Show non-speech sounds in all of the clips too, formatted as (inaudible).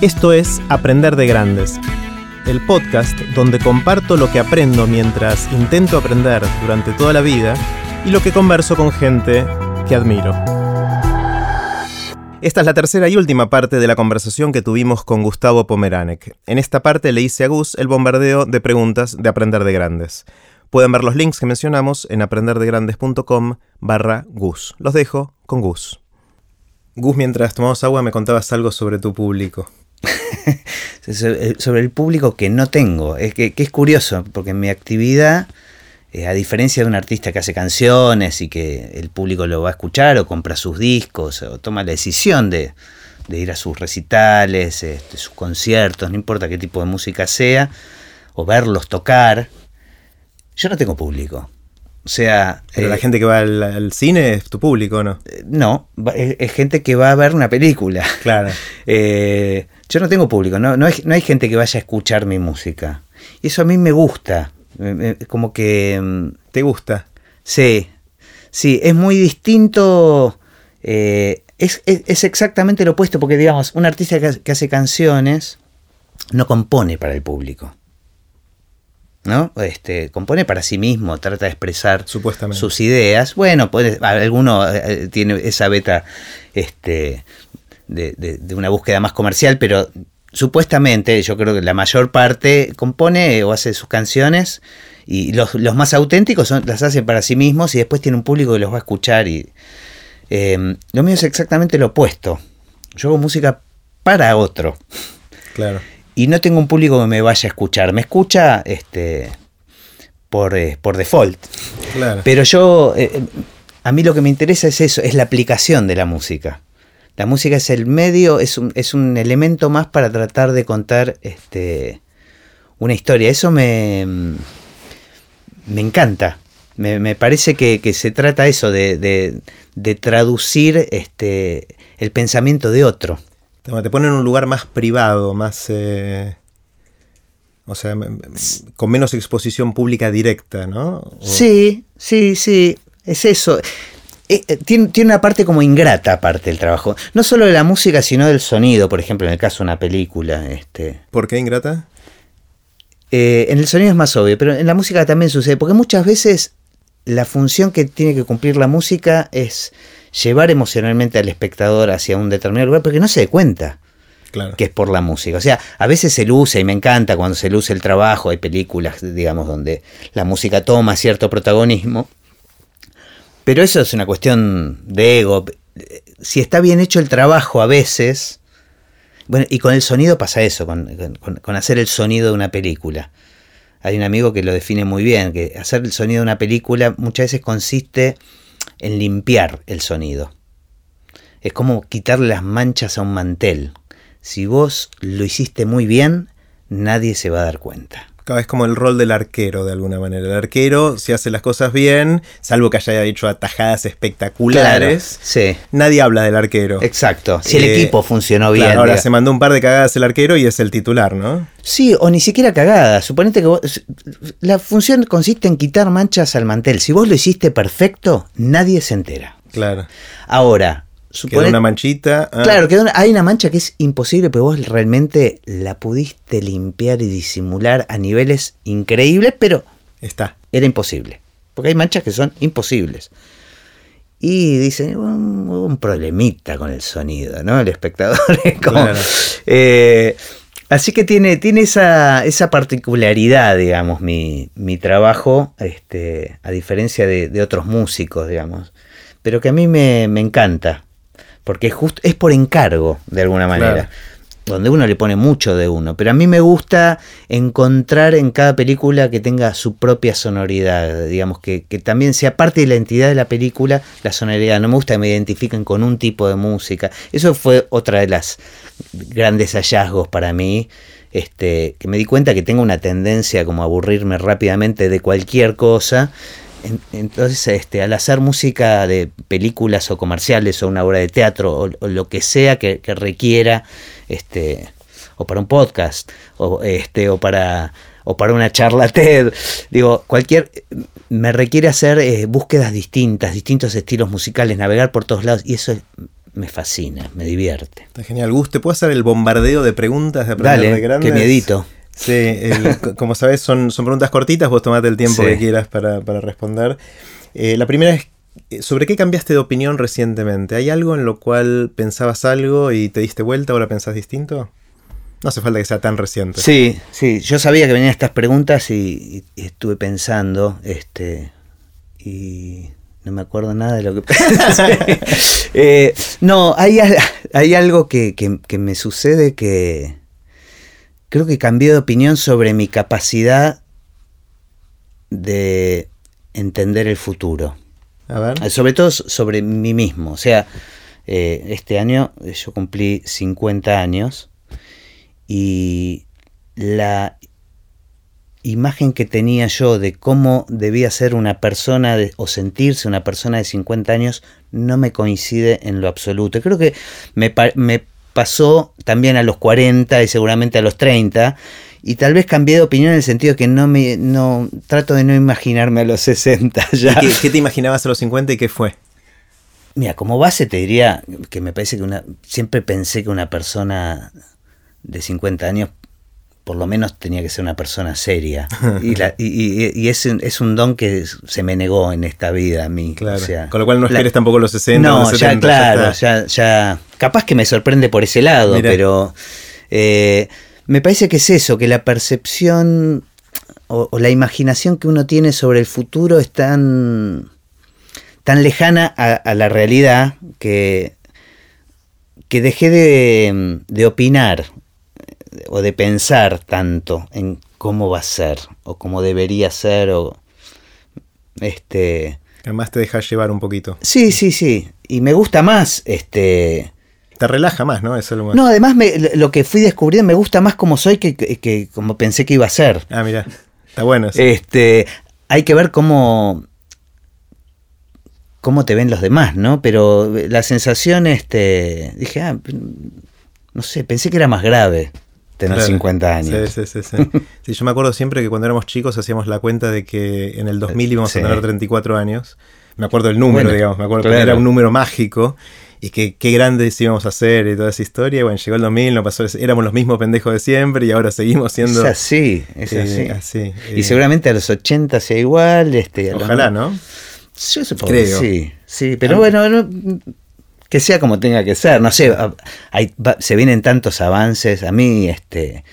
Esto es Aprender de Grandes, el podcast donde comparto lo que aprendo mientras intento aprender durante toda la vida y lo que converso con gente que admiro. Esta es la tercera y última parte de la conversación que tuvimos con Gustavo Pomeranek. En esta parte le hice a Gus el bombardeo de preguntas de Aprender de Grandes. Pueden ver los links que mencionamos en aprenderdegrandes.com barra Gus. Los dejo con Gus. Gus, mientras tomamos agua me contabas algo sobre tu público. (laughs) sobre el público que no tengo. Es que, es curioso, porque en mi actividad, eh, a diferencia de un artista que hace canciones y que el público lo va a escuchar o compra sus discos o toma la decisión de, ir a sus recitales, este, sus conciertos, no importa qué tipo de música sea, o verlos tocar, yo no tengo público. O sea. Pero la eh, gente que va al, cine es tu público, ¿no? Eh, no, es, gente que va a ver una película. Claro. (laughs) Eh, yo no tengo público, no, no, hay, no hay gente que vaya a escuchar mi música. Y eso a mí me gusta. Como que. Mm, ¿Te gusta? Sí. Sí, es muy distinto. es, es, exactamente lo opuesto, porque digamos, un artista que hace canciones no compone para el público. ¿no? Este, compone para sí mismo, trata de expresar sus ideas. Bueno, puede, alguno eh, eh, tiene esa beta este, de, una búsqueda más comercial, pero supuestamente yo creo que la mayor parte compone o hace sus canciones y los, más auténticos son, las hace para sí mismos y después tiene un público que los va a escuchar. y em, Lo mío es exactamente lo opuesto. Yo hago música para otro. Claro y no tengo un público que me vaya a escuchar. Me escucha este, por, eh, por default. Pero yo, eh, eh, a mí lo que me interesa es eso, es la aplicación de la música. La música es el medio, es un, es un elemento más para tratar de contar este, una historia. Eso me, me encanta. Me, parece que, se trata eso, de, de, de traducir este, el pensamiento de otro. Te pone en un lugar más privado, más... Eh, o sea, con menos exposición pública directa, ¿no? Sí, sí, sí, es eso. Eh, eh, tiene, una parte como ingrata aparte del trabajo. No solo de la música, sino del sonido, por ejemplo, en el caso de una película. Este. ¿Por qué ingrata? en el sonido es más obvio, pero en la música también sucede, porque muchas veces la función que tiene que cumplir la música es llevar emocionalmente al espectador hacia un determinado lugar, porque no se dé cuenta. que es por la música. O sea, a veces se luce y me encanta cuando se luce el trabajo, hay películas, digamos, donde la música toma cierto protagonismo, pero eso es una cuestión de ego. Si está bien hecho el trabajo a veces, bueno, y con el sonido pasa eso, con, con hacer el sonido de una película. Hay un amigo que lo define muy bien, que hacer el sonido de una película muchas veces consiste en limpiar el sonido. Es como quitarle las manchas a un mantel. Si vos lo hiciste muy bien, nadie se va a dar cuenta. Es como el rol del arquero, de alguna manera. El arquero, si hace las cosas bien, salvo que haya hecho atajadas espectaculares, sí. nadie habla del arquero. Exacto. Si el eh, equipo funcionó bien. ahora se mandó un par de cagadas el arquero y es el titular, ¿no? Sí, o ni siquiera cagadas. Suponete que vos, La función consiste en quitar manchas al mantel. Si vos lo hiciste perfecto, nadie se entera. Claro. Ahora, Queda una manchita. Ah. Claro, hay una mancha que es imposible, pero vos realmente la pudiste limpiar y disimular a niveles increíbles, pero está. Era imposible. Porque hay manchas que son imposibles. Y dicen, hubo un problemita con el sonido, ¿no? El espectador (laughs) eh, así que tiene, tiene esa, esa particularidad, digamos, mi, mi trabajo, este, a diferencia de, otros músicos, digamos. Pero que a mí me, me encanta porque es, es por encargo, de alguna manera. Donde uno le pone mucho de uno. Pero a mí me gusta encontrar en cada película que tenga su propia sonoridad. Digamos, que, también sea parte de la entidad de la película, la sonoridad. No me gusta que me identifiquen con un tipo de música. Eso fue otra de las grandes hallazgos para mí. Este, que me di cuenta que tengo una tendencia como a aburrirme rápidamente de cualquier cosa entonces, este, al hacer música de películas o comerciales o una obra de teatro o, lo que sea que, requiera, este, o para un podcast, o, este, o para o para una charla (laughs) TED, digo, cualquier, me requiere hacer eh, búsquedas distintas, distintos estilos musicales, navegar por todos lados, y eso me fascina, me divierte. Está genial. Gus, ¿te puedo hacer el bombardeo de preguntas de aprender Dale, de grandes? que miedito. Sí, el- (laughs) como sabes, son, son preguntas cortitas, vos tomate el tiempo Sí. que quieras para, para responder. Eh, la primera es, eh, ¿sobre qué cambiaste de opinión recientemente? ¿Hay algo en lo cual pensabas algo y te diste vuelta, ahora pensás distinto? No hace falta que sea tan reciente. Sí, sí, yo sabía que venían estas preguntas y, y estuve pensando, este, y no me acuerdo nada de lo que (laughs) pensé. (laughs) Eh, no, hay, hay algo que, que- que me sucede que creo que cambié de opinión sobre mi capacidad de entender el futuro. A ver. Eh, Sobre todo sobre mí mismo. O sea, eh, este año eh, yo cumplí 50 años y la imagen que tenía yo de cómo debía ser una persona de- o sentirse una persona de 50 años no me coincide en lo absoluto. Creo que me, me pasó también a los 40 y seguramente a los 30 y tal vez cambié de opinión en el sentido que no me no trato de no imaginarme a los 60 ya. ¿Y ¿Qué, (laughs) qué te imaginabas a los 50 y qué fue? Mira, como base te diría que me parece que una. Siempre pensé que una persona de 50 años, por lo menos tenía que ser una persona seria. (laughs) Y, la- y- y- y es, un- es un don que se me negó en esta vida a mí. Claro. o sea, Con lo cual no la- esperes tampoco los 60 o no, los ya 70. claro, ya, ya. Capaz que me sorprende por ese lado, pero eh, me parece que es eso, que la percepción o, o la imaginación que uno tiene sobre el futuro es tan, tan lejana a, a la realidad que, que dejé de, de opinar o de pensar tanto en cómo va a ser o cómo debería ser o este Además te dejas llevar un poquito. Sí, sí, sí. Y me gusta más, este... Te relaja más, ¿no? Eso es lo más- No, además me- lo que fui descubriendo me gusta más como soy que, que- que como pensé que iba a ser. Ah, mira. Está bueno eso. Este, hay que ver cómo cómo te ven los demás, ¿no? Pero la sensación, este, dije, ah, no sé, pensé que era más grave tener Claro. 50 años. Sí, sí, sí, sí. (laughs) Sí, yo me acuerdo siempre que cuando éramos chicos hacíamos la cuenta de que en el 2000 íbamos Sí. a tener 34 años. Me acuerdo el número, Bueno, digamos, me acuerdo que era un número mágico y que qué grandes íbamos a hacer y toda esa historia. Bueno, llegó el 2000, no pasó, éramos los mismos pendejos de siempre y ahora seguimos siendo... Es así, es eh, así. así, Y eh, seguramente a los 80 sea igual. Este, los Ojalá, no- ¿no? Yo supongo Creo. que sí, sí, pero Ah. bueno, no- que sea como tenga que ser, no sé, hay- se vienen tantos avances, a mí, este,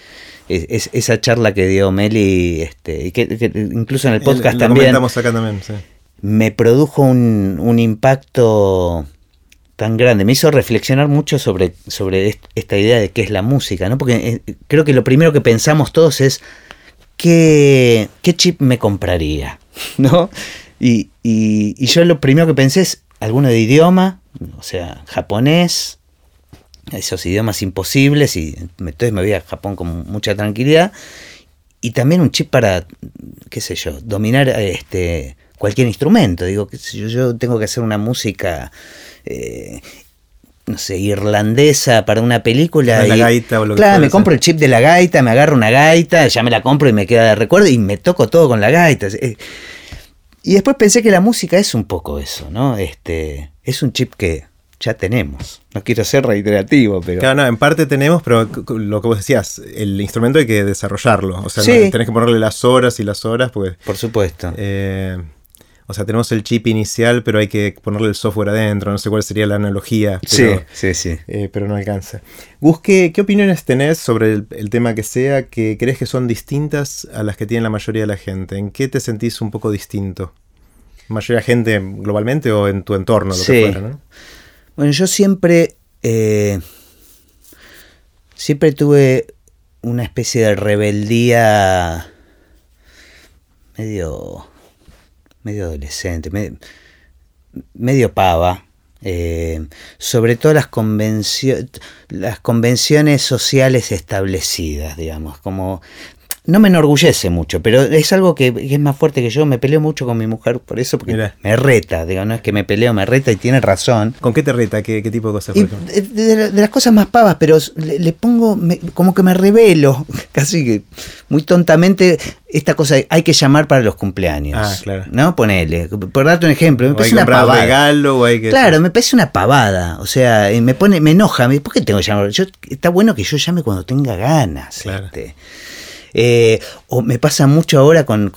es, es- esa charla que dio Meli, este, y que, que incluso en el podcast Lo también, comentamos acá también, sí. me produjo un, un impacto tan grande, me hizo reflexionar mucho sobre, sobre est- esta idea de qué es la música, ¿no? Porque eh, creo que lo primero que pensamos todos es qué, qué chip me compraría, (laughs) ¿no? Y, y- y yo lo primero que pensé es alguno de idioma, o sea, japonés, esos idiomas imposibles, y entonces me voy a Japón con mucha tranquilidad, y también un chip para, qué sé yo, dominar este cualquier instrumento. Digo, qué sé yo, yo tengo que hacer una música, eh, no sé, irlandesa para una película. La y- gaita o lo que Claro, me compro el chip de la gaita, me agarro una gaita, ya me la compro y me queda de recuerdo y me toco todo con la gaita. Y después pensé que la música es un poco eso, ¿no? Este, es un chip que ya tenemos. No quiero ser reiterativo, pero... Claro, no, en parte tenemos, pero lo que vos decías, el instrumento hay que desarrollarlo. O sea, Sí. no- tenés que ponerle las horas y las horas, porque Por supuesto. Eh, o sea, tenemos el chip inicial, pero hay que ponerle el software adentro. No sé cuál sería la analogía. Pero, sí, sí, sí. eh, pero no alcanza. Gus, ¿qué, qué opiniones tenés sobre el, el tema que sea que crees que son distintas a las que tiene la mayoría de la gente? ¿En qué te sentís un poco distinto? ¿Mayoría de gente globalmente o en tu entorno, lo Sí. que fuera, no? Bueno, yo siempre. eh, siempre tuve una especie de rebeldía. medio. medio adolescente, me- medio pava. eh, sobre todo las, convencio- las convenciones sociales establecidas, digamos, como no me enorgullece mucho, pero es algo que, es más fuerte que yo. Me peleo mucho con mi mujer por eso, porque me reta. Digo, no es que me peleo, me reta y tiene razón. ¿Con qué te reta? ¿Qué, tipo de cosas? de, las cosas más pavas, pero le, pongo, como que me revelo, (laughs) casi que muy tontamente, esta cosa hay que llamar para los cumpleaños. Ah, claro. ¿No? Ponele. Por darte un ejemplo, me parece una pavada. regalo o hay que... Claro, me parece una pavada. O sea, me pone, me enoja. ¿Por qué tengo que llamar? Yo, está bueno que yo llame cuando tenga ganas. Claro. Este. Eh, o me pasa mucho ahora con,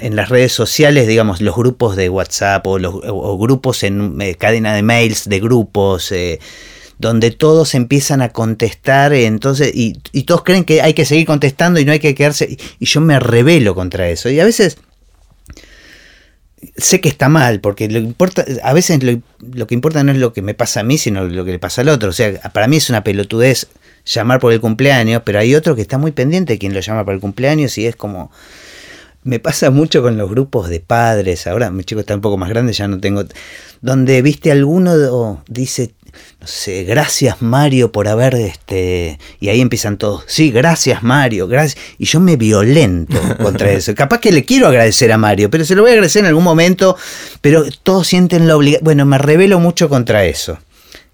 en las redes sociales, digamos, los grupos de WhatsApp o, los, grupos en eh, cadena de mails de grupos. Eh, donde todos empiezan a contestar, entonces, y, todos creen que hay que seguir contestando y no hay que quedarse, y, yo me rebelo contra eso. Y a veces sé que está mal, porque lo importa, a veces lo, lo, que importa no es lo que me pasa a mí, sino lo que le pasa al otro. O sea, para mí es una pelotudez llamar por el cumpleaños, pero hay otro que está muy pendiente de quien lo llama por el cumpleaños y es como... Me pasa mucho con los grupos de padres, ahora mi chico está un poco más grande, ya no tengo... Donde, viste, alguno dice, no sé, gracias Mario por haber, este... Y ahí empiezan todos, sí, gracias Mario, gracias... Y yo me violento (laughs) contra eso. Capaz que le quiero agradecer a Mario, pero se lo voy a agradecer en algún momento, pero todos sienten la obligación... Bueno, me revelo mucho contra eso.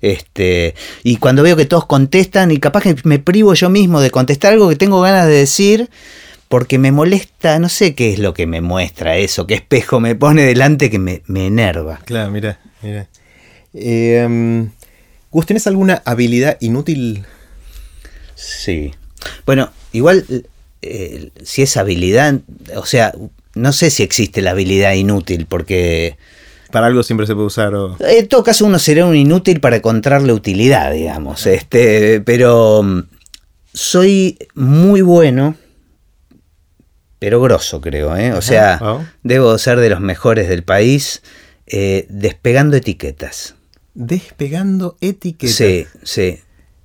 Este, y cuando veo que todos contestan, y capaz que me privo yo mismo de contestar algo que tengo ganas de decir, porque me molesta, no sé qué es lo que me muestra eso, qué espejo me pone delante que me, enerva. Claro, mira, mira. Eh, Gus, ¿tienes alguna habilidad inútil? Sí. Bueno, igual, eh, si es habilidad, o sea, no sé si existe la habilidad inútil, porque para algo siempre se puede usar. En todo caso, uno sería un inútil para encontrarle utilidad, digamos. Este, pero mm, soy muy bueno, pero grosso, creo. ¿eh? O sea, ah. debo ser de los mejores del país eh, despegando etiquetas. Despegando etiquetas. Sí, sí.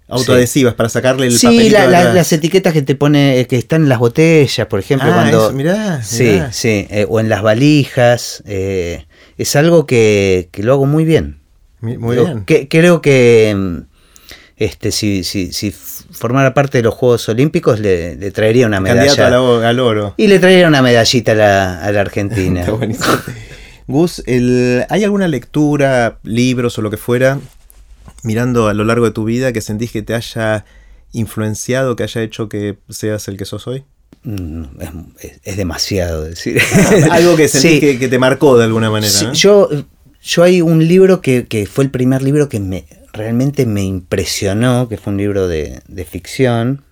Autoadhesivas para sacarle el sí, las etiquetas que te pone, que están en las botellas, por ejemplo, ah, cuando. mirá, Sí, sí. Eh, o en las valijas. Eh, es algo que, lo hago muy bien. Muy bien. creo que mm, este, si, si, si, formara parte de los Juegos Olímpicos le, traería una medalla. Candidato al oro. Y le traería una medallita a la, a la Argentina. (laughs) Gus, ¿hay alguna lectura, libros o lo que fuera, mirando a lo largo de tu vida, que sentís que te haya influenciado, que haya hecho que seas el que sos hoy? Mm, es, demasiado decir. (laughs) Algo que sentí que, te marcó de alguna manera. yo, yo hay un libro que, fue el primer libro que me realmente me impresionó, que fue un libro de, ficción.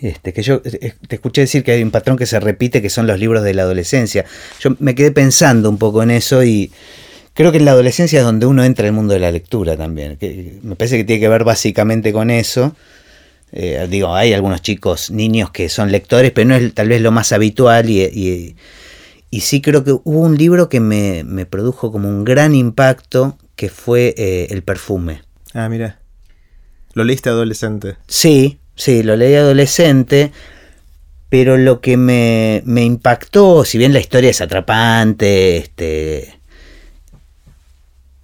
Este, que yo te escuché decir que hay un patrón que se repite, que son los libros de la adolescencia. Yo me quedé pensando un poco en eso y creo que en la adolescencia es donde uno entra en el mundo de la lectura también. Que me parece que tiene que ver básicamente con eso. Eh, digo, hay algunos chicos, niños que son lectores, pero no es tal vez lo más habitual y, y, sí creo que hubo un libro que me, produjo como un gran impacto, que fue eh, El perfume. Ah, mira. ¿Lo leíste adolescente? Sí, sí, lo leí adolescente, pero lo que me, me impactó, si bien la historia es atrapante, este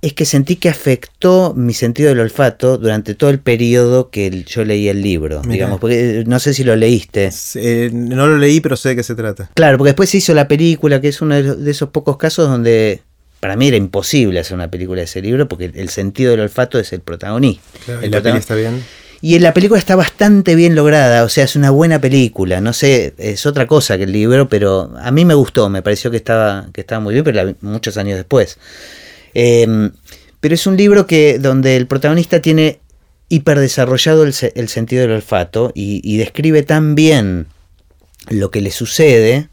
es que sentí que afectó mi sentido del olfato durante todo el periodo que yo leí el libro, digamos, porque eh, no sé si lo leíste. Eh, no lo leí, pero sé de qué se trata. Claro, porque después se hizo la película, que es uno de esos pocos casos donde para mí era imposible hacer una película de ese libro, porque el sentido del olfato es el protagonista. el la está bien. Y en la película está bastante bien lograda, o sea, es una buena película. No sé, es otra cosa que el libro, pero a mí me gustó, me pareció que estaba, que estaba muy bien, pero muchos años después. Em, pero es un libro que, donde el protagonista tiene hiperdesarrollado el, el sentido del olfato y, describe tan bien lo que le sucede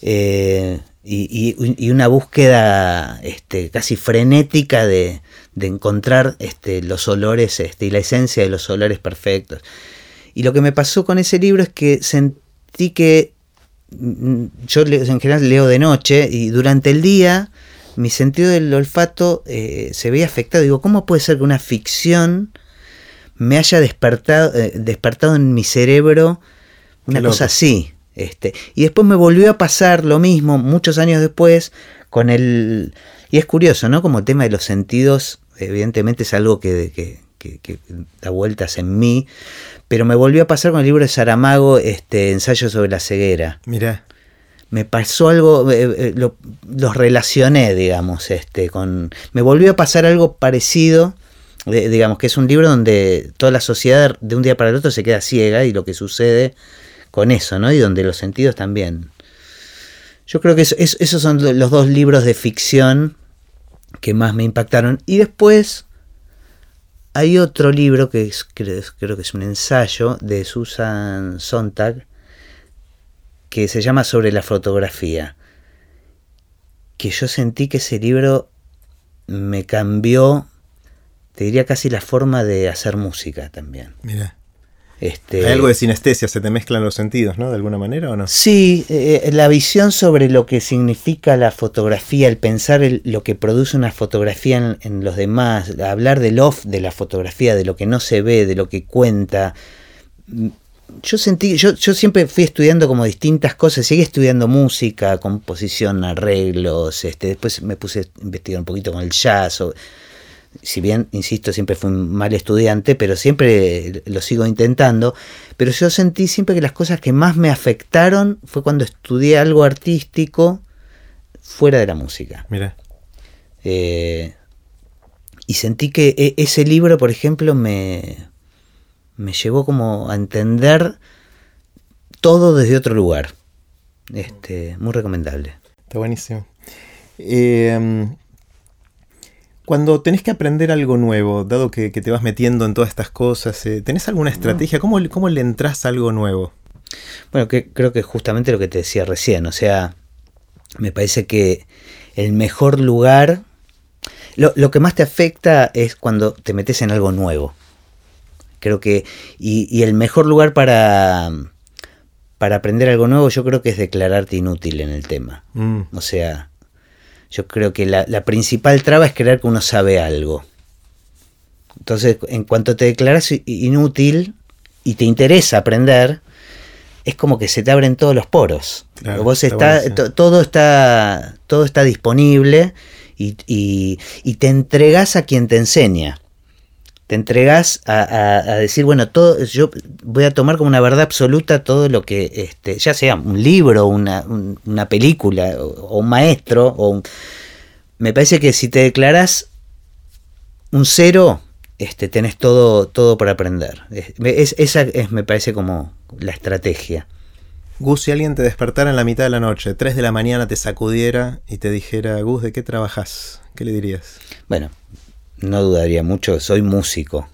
eh, y, una búsqueda este, casi frenética de, encontrar este, los olores este, y la esencia de los olores perfectos. Y lo que me pasó con ese libro es que sentí que mm, yo en general leo de noche y durante el día mi sentido del olfato eh, se veía afectado. Digo, ¿cómo puede ser que una ficción me haya despertado, eh, despertado en mi cerebro una cosa así? Este, y después me volvió a pasar lo mismo muchos años después con el... Y es curioso, ¿no? Como el tema de los sentidos, evidentemente es algo que, que, da vueltas en mí, pero me volvió a pasar con el libro de Saramago, este, Ensayo sobre la ceguera. Mira. Me pasó algo, eh, eh, los relacioné, digamos, este, con. Me volvió a pasar algo parecido. digamos que es un libro donde toda la sociedad de un día para el otro se queda ciega y lo que sucede con eso, ¿no? Y donde los sentidos también. Yo creo que esos son los dos libros de ficción que más me impactaron. Y después hay otro libro que es, creo, que es un ensayo de Susan Sontag que se llama Sobre la fotografía. Que yo sentí que ese libro me cambió, te diría casi la forma de hacer música también. Mira. Este, Hay algo de sinestesia, se te mezclan los sentidos, ¿no? De alguna manera o no? Sí, eh, la visión sobre lo que significa la fotografía, el pensar lo que produce una fotografía en, los demás, hablar del off de la fotografía, de lo que no se ve, de lo que cuenta. Yo sentí, yo, yo siempre fui estudiando como distintas cosas, seguí estudiando música, composición, arreglos, este, después me puse a investigar un poquito con el jazz. O, si bien, insisto, siempre fui un mal estudiante, pero siempre lo sigo intentando, pero yo sentí siempre que las cosas que más me afectaron fue cuando estudié algo artístico fuera de la música. Mira. Eh, y sentí que e, ese libro, por ejemplo, me, me llevó como a entender todo desde otro lugar. Este, muy recomendable. Está buenísimo. Eh, cuando tenés que aprender algo nuevo, dado que, te vas metiendo en todas estas cosas, eh, ¿tenés alguna estrategia? ¿Cómo, ¿Cómo, le entras a algo nuevo? Bueno, que, creo que justamente lo que te decía recién, o sea, me parece que el mejor lugar, lo, que más te afecta es cuando te metes en algo nuevo. Creo que, y, el mejor lugar para, para aprender algo nuevo yo creo que es declararte inútil en el tema. Mm. O sea, yo creo que la, principal traba es creer que uno sabe algo. Entonces, en cuanto te declaras inútil y te interesa aprender, es como que se te abren todos los poros. Vos está, todo, está, todo está disponible y, y, te entregas a quien te enseña te entregas a, decir, bueno, todo, yo voy a tomar como una verdad absoluta todo lo que, este, ya sea un libro, una, una película, o, un maestro, o me parece que si te declaras un cero, este, tenés todo, todo para aprender. Es, esa es, me parece como la estrategia. Gus, si alguien te despertara en la mitad de la noche, 3 de la mañana te sacudiera y te dijera, Gus, ¿de qué trabajas? ¿Qué le dirías? Bueno, no dudaría mucho, soy músico.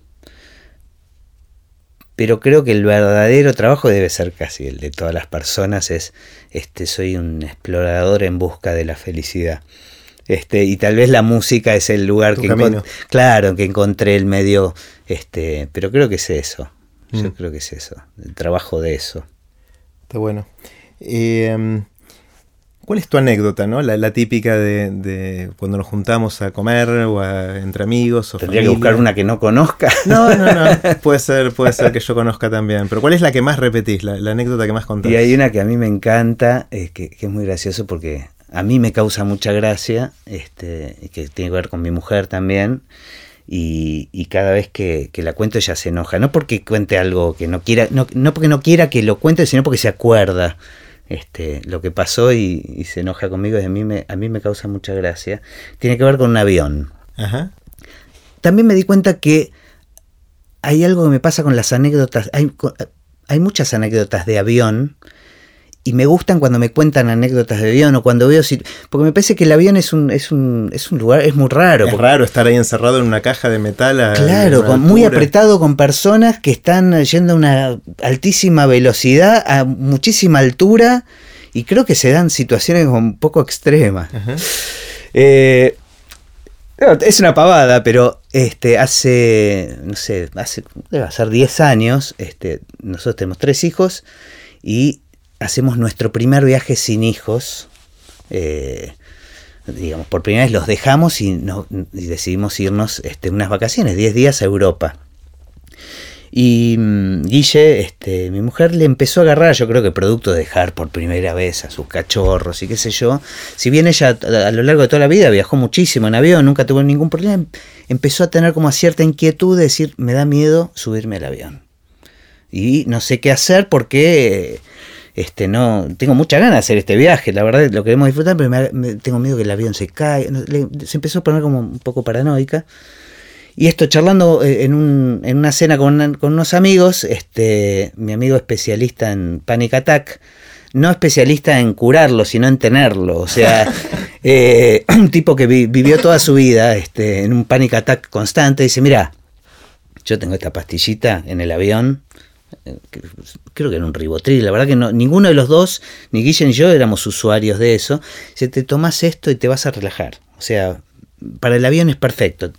Pero creo que el verdadero trabajo debe ser casi el de todas las personas, es este soy un explorador en busca de la felicidad. Este, y tal vez la música es el lugar que claro, que encontré el medio, este, pero creo que es eso. Yo mm. creo que es eso, el trabajo de eso. Está bueno. Eh, ¿Cuál es tu anécdota, no? La, típica de, cuando nos juntamos a comer o entre amigos o Tendría que buscar una que no conozca. No, no, no. (laughs) Puede ser, puede ser que yo conozca también. Pero ¿cuál es la que más repetís, la, anécdota que más contás? Y hay una que a mí me encanta, eh, que, es muy gracioso porque a mí me causa mucha gracia, este, que tiene que ver con mi mujer también. Y, cada vez que, la cuento ella se enoja. No porque cuente algo que no quiera, no, no porque no quiera que lo cuente, sino porque se acuerda este, lo que pasó y, se enoja conmigo y a mí, me, a mí me causa mucha gracia. Tiene que ver con un avión. También me di cuenta que hay algo que me pasa con las anécdotas. Hay, hay muchas anécdotas de avión y me gustan cuando me cuentan anécdotas de avión o cuando veo porque me parece que el avión es un es un, es un lugar es muy raro es raro estar ahí encerrado en una caja de metal claro muy apretado con personas que están yendo a una altísima velocidad a muchísima altura y creo que se dan situaciones un poco extremas. Eh, es una pavada, pero este, hace, no sé, hace, debe ser 10 años, este, nosotros tenemos tres hijos y hacemos nuestro primer viaje sin hijos. Eh, digamos, por primera vez los dejamos y, decidimos irnos este, unas vacaciones, 10 días a Europa. Y mm, Guille, este, mi mujer, le empezó a agarrar, yo creo que producto de dejar por primera vez a sus cachorros y qué sé yo. Si bien ella a, a lo largo de toda la vida viajó muchísimo en avión, nunca tuvo ningún problema, empezó a tener como cierta inquietud de decir, me da miedo subirme al avión. Y no sé qué hacer porque este, no, tengo mucha ganas de hacer este viaje, la verdad lo queremos disfrutar, pero me- me- tengo miedo que el avión se caiga. Se empezó a poner como un poco paranoica. Y esto, charlando eh, en, un- en una cena con, una- con unos amigos, este, mi amigo especialista en Panic Attack, no especialista en curarlo, sino en tenerlo. O sea, (laughs) eh, un tipo que vi- vivió toda su vida este, en un Panic Attack constante, dice, mira, yo tengo esta pastillita en el avión, creo que era un ribotril, la verdad que no, ninguno de los dos, ni Guille ni yo, éramos usuarios de eso. Se te tomas esto y te vas a relajar. O sea, para el avión es perfecto.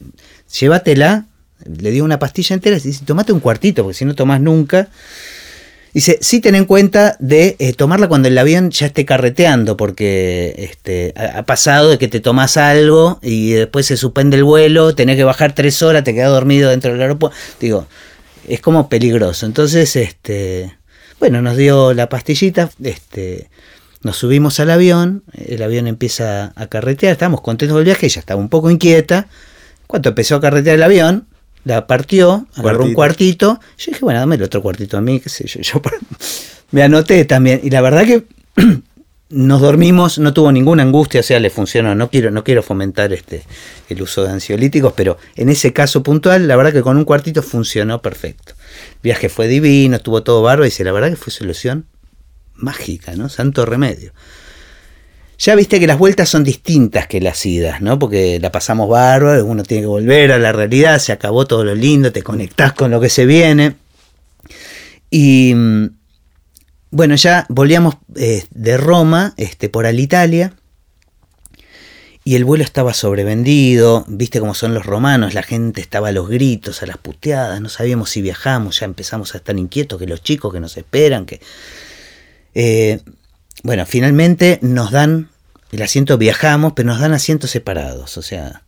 Llévatela, le dio una pastilla entera y dice, tomate un cuartito, porque si no tomás nunca. Dice, sí ten en cuenta de eh, tomarla cuando el avión ya esté carreteando, porque este, ha, ha pasado de que te tomas algo y después se suspende el vuelo, tenés que bajar tres horas, te quedas dormido dentro del aeropuerto. Digo, es como peligroso. Entonces, este, bueno, nos dio la pastillita, este, nos subimos al avión, el avión empieza a carretear, estábamos contentos del viaje, ella estaba un poco inquieta. Cuando empezó a carretear el avión, la partió, agarró un Cuartito. cuartito. Yo dije, bueno, dame el otro cuartito a mí, qué sé yo. (laughs) yo me anoté también. Y la verdad que (clears throat) nos dormimos, no tuvo ninguna angustia, o sea, le funcionó. No quiero, no quiero fomentar este el uso de ansiolíticos, pero en ese caso puntual, la verdad que con un cuartito funcionó perfecto. El viaje fue divino, estuvo todo barro, y dice, la verdad que fue solución mágica, ¿no? Santo remedio. Ya viste que las vueltas son distintas que las idas, ¿no? Porque la pasamos bárbaro, uno tiene que volver a la realidad, se acabó todo lo lindo, te conectás con lo que se viene. Y mm, bueno, ya volvíamos eh, de Roma este, por Alitalia y el vuelo estaba sobrevendido, viste cómo son los romanos, la gente estaba a los gritos, a las puteadas, no sabíamos si viajamos, ya empezamos a estar inquietos, que los chicos que nos esperan, que... Eh, bueno, finalmente nos dan el asiento, viajamos, pero nos dan asientos separados, o sea,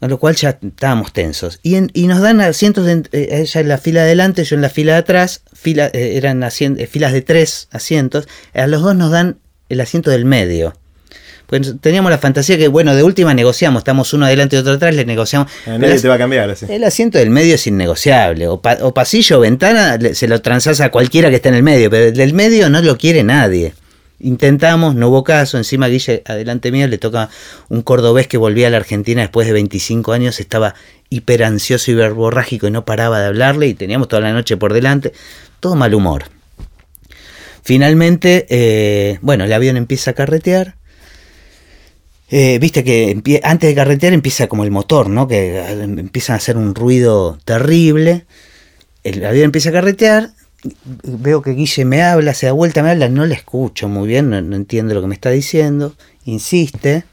con lo cual ya estábamos tensos. Y, en- y nos dan asientos, de- eh, ella en la fila de adelante, yo en la fila de atrás, fila, eh, eran asien- eh, filas de tres asientos, a los dos nos dan el asiento del medio. Pues teníamos la fantasía que, bueno, de última negociamos, estamos uno adelante y otro atrás, le negociamos. Nadie te va a cambiar así. el asiento del medio es innegociable. O, pa- o pasillo o ventana se lo transas a cualquiera que esté en el medio, pero el del medio no lo quiere nadie. Intentamos, no hubo caso. Encima Guille, adelante mío, le toca un cordobés que volvía a la Argentina después de 25 años. Estaba hiper ansioso y verborrágico y no paraba de hablarle y teníamos toda la noche por delante. Todo mal humor. Finalmente, eh, bueno, el avión empieza a carretear. Eh, Viste que antes de carretear empieza como el motor, ¿no? Que eh, empiezan a hacer un ruido terrible. El avión empieza a carretear. Veo que Guille me habla, se da vuelta, me habla, no le escucho muy bien, no, no entiendo lo que me está diciendo. Insiste.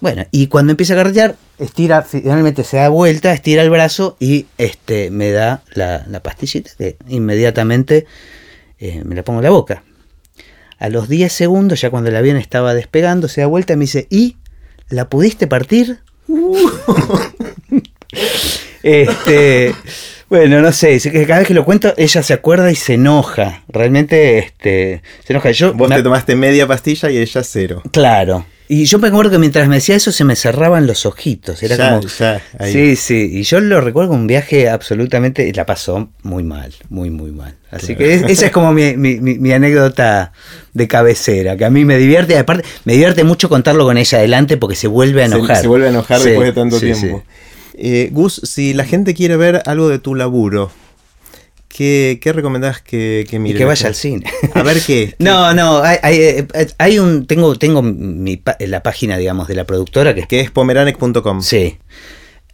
Bueno, y cuando empieza a carretear, estira, finalmente se da vuelta, estira el brazo y este me da la, la pastillita que inmediatamente eh, me la pongo en la boca. A los 10 segundos, ya cuando el avión estaba despegando, se da vuelta y me dice, ¿y la pudiste partir? (laughs) este, bueno, no sé, cada vez que lo cuento, ella se acuerda y se enoja. Realmente, este, se enoja. Yo, Vos me- te tomaste media pastilla y ella cero. Claro. Y yo me acuerdo que mientras me decía eso se me cerraban los ojitos. Era Ya, como. ya, ahí. Sí, sí. Y yo lo recuerdo un viaje absolutamente. y La pasó muy mal, muy, muy mal. Así Claro. que es- esa es como mi, mi- mi- mi anécdota de cabecera, que a mí me divierte. y Aparte, me divierte mucho contarlo con ella adelante porque se vuelve a enojar. Se, vuelve a enojar Sí, después de tanto sí, tiempo. Eh, Gus, si la gente quiere ver algo de tu laburo, ¿qué, qué recomendás que, que mire? Y que vaya al cine. A ver (laughs) qué. No, no, hay, hay, eh, hay un. Tengo, tengo mi, pa- la página, digamos, de la productora que es Que es pomeranec.com. Sí.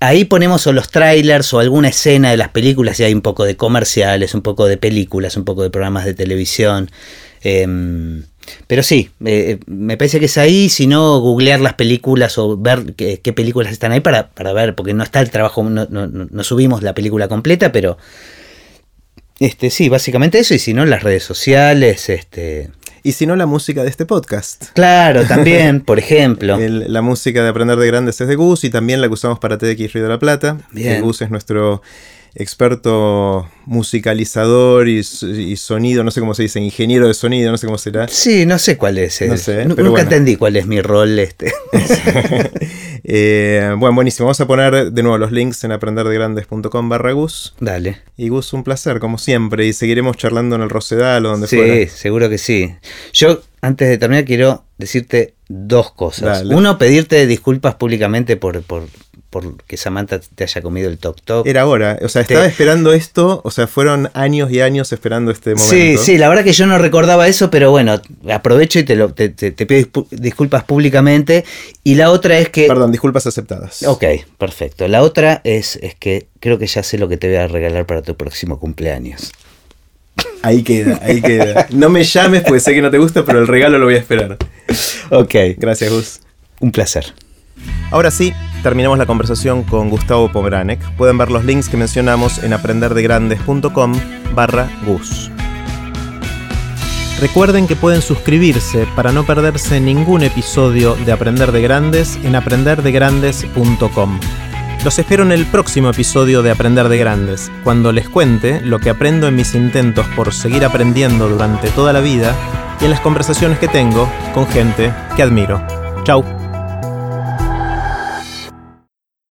Ahí ponemos o los trailers o alguna escena de las películas y hay un poco de comerciales, un poco de películas, un poco de programas de televisión. Em, pero sí, eh, me parece que es ahí, si no, googlear las películas o ver qué, qué películas están ahí para, para ver, porque no está el trabajo, no, no- no- subimos la película completa, pero este sí, básicamente eso, y si no, las redes sociales, este, Y si no, la música de este podcast. Claro, (laughs) también, por ejemplo. El- la música de Aprender de Grandes es de Gus y también la que usamos para TDX Río de la Plata. Gus es nuestro experto musicalizador y, sonido, no sé cómo se dice, ingeniero de sonido, no sé cómo será. Sí, no sé cuál es. No sé, Nunca bueno. entendí cuál es mi rol este. (laughs) Eh, bueno, buenísimo. Vamos a poner de nuevo los links en aprenderdegrandes.com barra Gus. Dale. Y Gus, un placer, como siempre. Y seguiremos charlando en el Rosedal o donde Sí, fuera. seguro que sí. Yo, antes de terminar, quiero decirte dos cosas. Dale. Uno, pedirte disculpas públicamente por, por, por que Samantha te haya comido el toc toc. Era hora. O sea, Te- estaba esperando esto. O sea, fueron años y años esperando este momento. Sí, sí, la verdad que yo no recordaba eso, pero bueno, aprovecho y te, lo, te, te- te pido disculpas públicamente. Y la otra es que... Perdón, disculpas aceptadas. Ok, perfecto. La otra es, es que creo que ya sé lo que te voy a regalar para tu próximo cumpleaños. Ahí queda, ahí queda. No me llames porque sé que no te gusta, pero el regalo lo voy a esperar. Ok, Gracias, Gus. un placer. Ahora sí, terminamos la conversación con Gustavo Pomeranek. Pueden ver los links que mencionamos en aprenderdegrandes.com barra Gus. Recuerden que pueden suscribirse para no perderse ningún episodio de Aprender de Grandes en aprenderdegrandes.com. Los espero en el próximo episodio de Aprender de Grandes, cuando les cuente lo que aprendo en mis intentos por seguir aprendiendo durante toda la vida y en las conversaciones que tengo con gente que admiro. Chau.